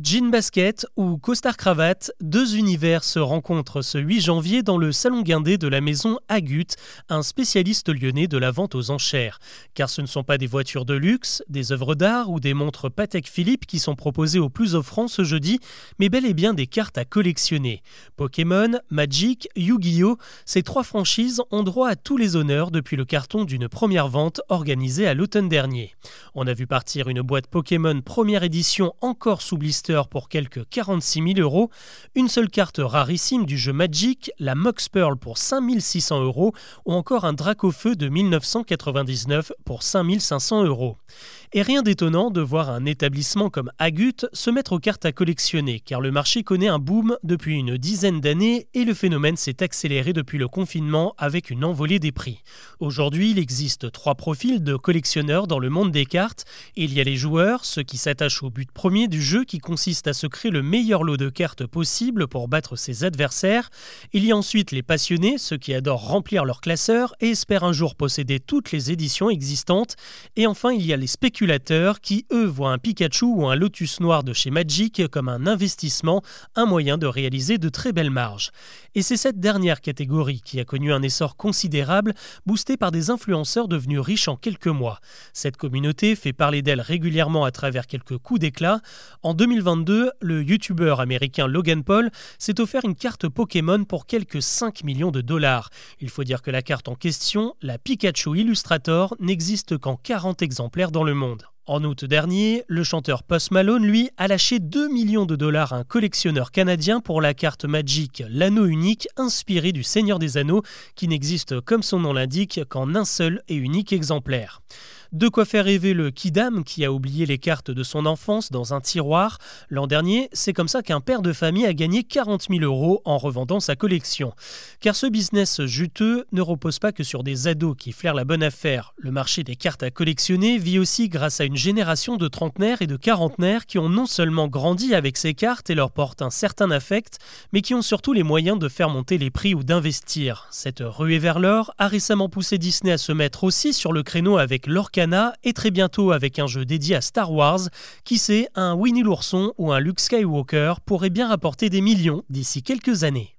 Jean basket ou costard cravate, deux univers se rencontrent ce 8 janvier dans le salon guindé de la maison Agut, un spécialiste lyonnais de la vente aux enchères. Car ce ne sont pas des voitures de luxe, des œuvres d'art ou des montres Patek Philippe qui sont proposées au plus offrant ce jeudi, mais bel et bien des cartes à collectionner. Pokémon, Magic, Yu-Gi-Oh! Ces trois franchises ont droit à tous les honneurs depuis le carton d'une première vente organisée à l'automne dernier. On a vu partir une boîte Pokémon première édition encore sous blister pour quelques 46 000 euros, une seule carte rarissime du jeu Magic, la Mox Pearl pour 5600 euros, ou encore un Dracofeu de 1999 pour 5500 euros. Et rien d'étonnant de voir un établissement comme Agut se mettre aux cartes à collectionner, car le marché connaît un boom depuis une dizaine d'années et le phénomène s'est accéléré depuis le confinement avec une envolée des prix. Aujourd'hui, il existe trois profils de collectionneurs dans le monde des cartes. Il y a les joueurs, ceux qui s'attachent au but premier du jeu qui à se créer le meilleur lot de cartes possible pour battre ses adversaires. Il y a ensuite les passionnés, ceux qui adorent remplir leur classeur et espèrent un jour posséder toutes les éditions existantes. Et enfin, il y a les spéculateurs qui, eux, voient un Pikachu ou un Lotus noir de chez Magic comme un investissement, un moyen de réaliser de très belles marges. Et c'est cette dernière catégorie qui a connu un essor considérable, boosté par des influenceurs devenus riches en quelques mois. Cette communauté fait parler d'elle régulièrement à travers quelques coups d'éclat. En 2022, le youtubeur américain Logan Paul s'est offert une carte Pokémon pour quelques 5 millions de dollars. Il faut dire que la carte en question, la Pikachu Illustrator, n'existe qu'en 40 exemplaires dans le monde. En août dernier, le chanteur Post Malone, lui, a lâché 2 millions de dollars à un collectionneur canadien pour la carte Magic, l'anneau unique inspiré du Seigneur des Anneaux, qui n'existe, comme son nom l'indique, qu'en un seul et unique exemplaire. De quoi faire rêver le Kidam qui a oublié les cartes de son enfance dans un tiroir. L'an dernier, c'est comme ça qu'un père de famille a gagné 40 000 euros en revendant sa collection. Car ce business juteux ne repose pas que sur des ados qui flairent la bonne affaire. Le marché des cartes à collectionner vit aussi grâce à une génération de trentenaires et de quarantenaires qui ont non seulement grandi avec ces cartes et leur portent un certain affect, mais qui ont surtout les moyens de faire monter les prix ou d'investir. Cette ruée vers l'or a récemment poussé Disney à se mettre aussi sur le créneau avec et très bientôt avec un jeu dédié à Star Wars. Qui sait, un Winnie l'ourson ou un Luke Skywalker pourrait bien rapporter des millions d'ici quelques années.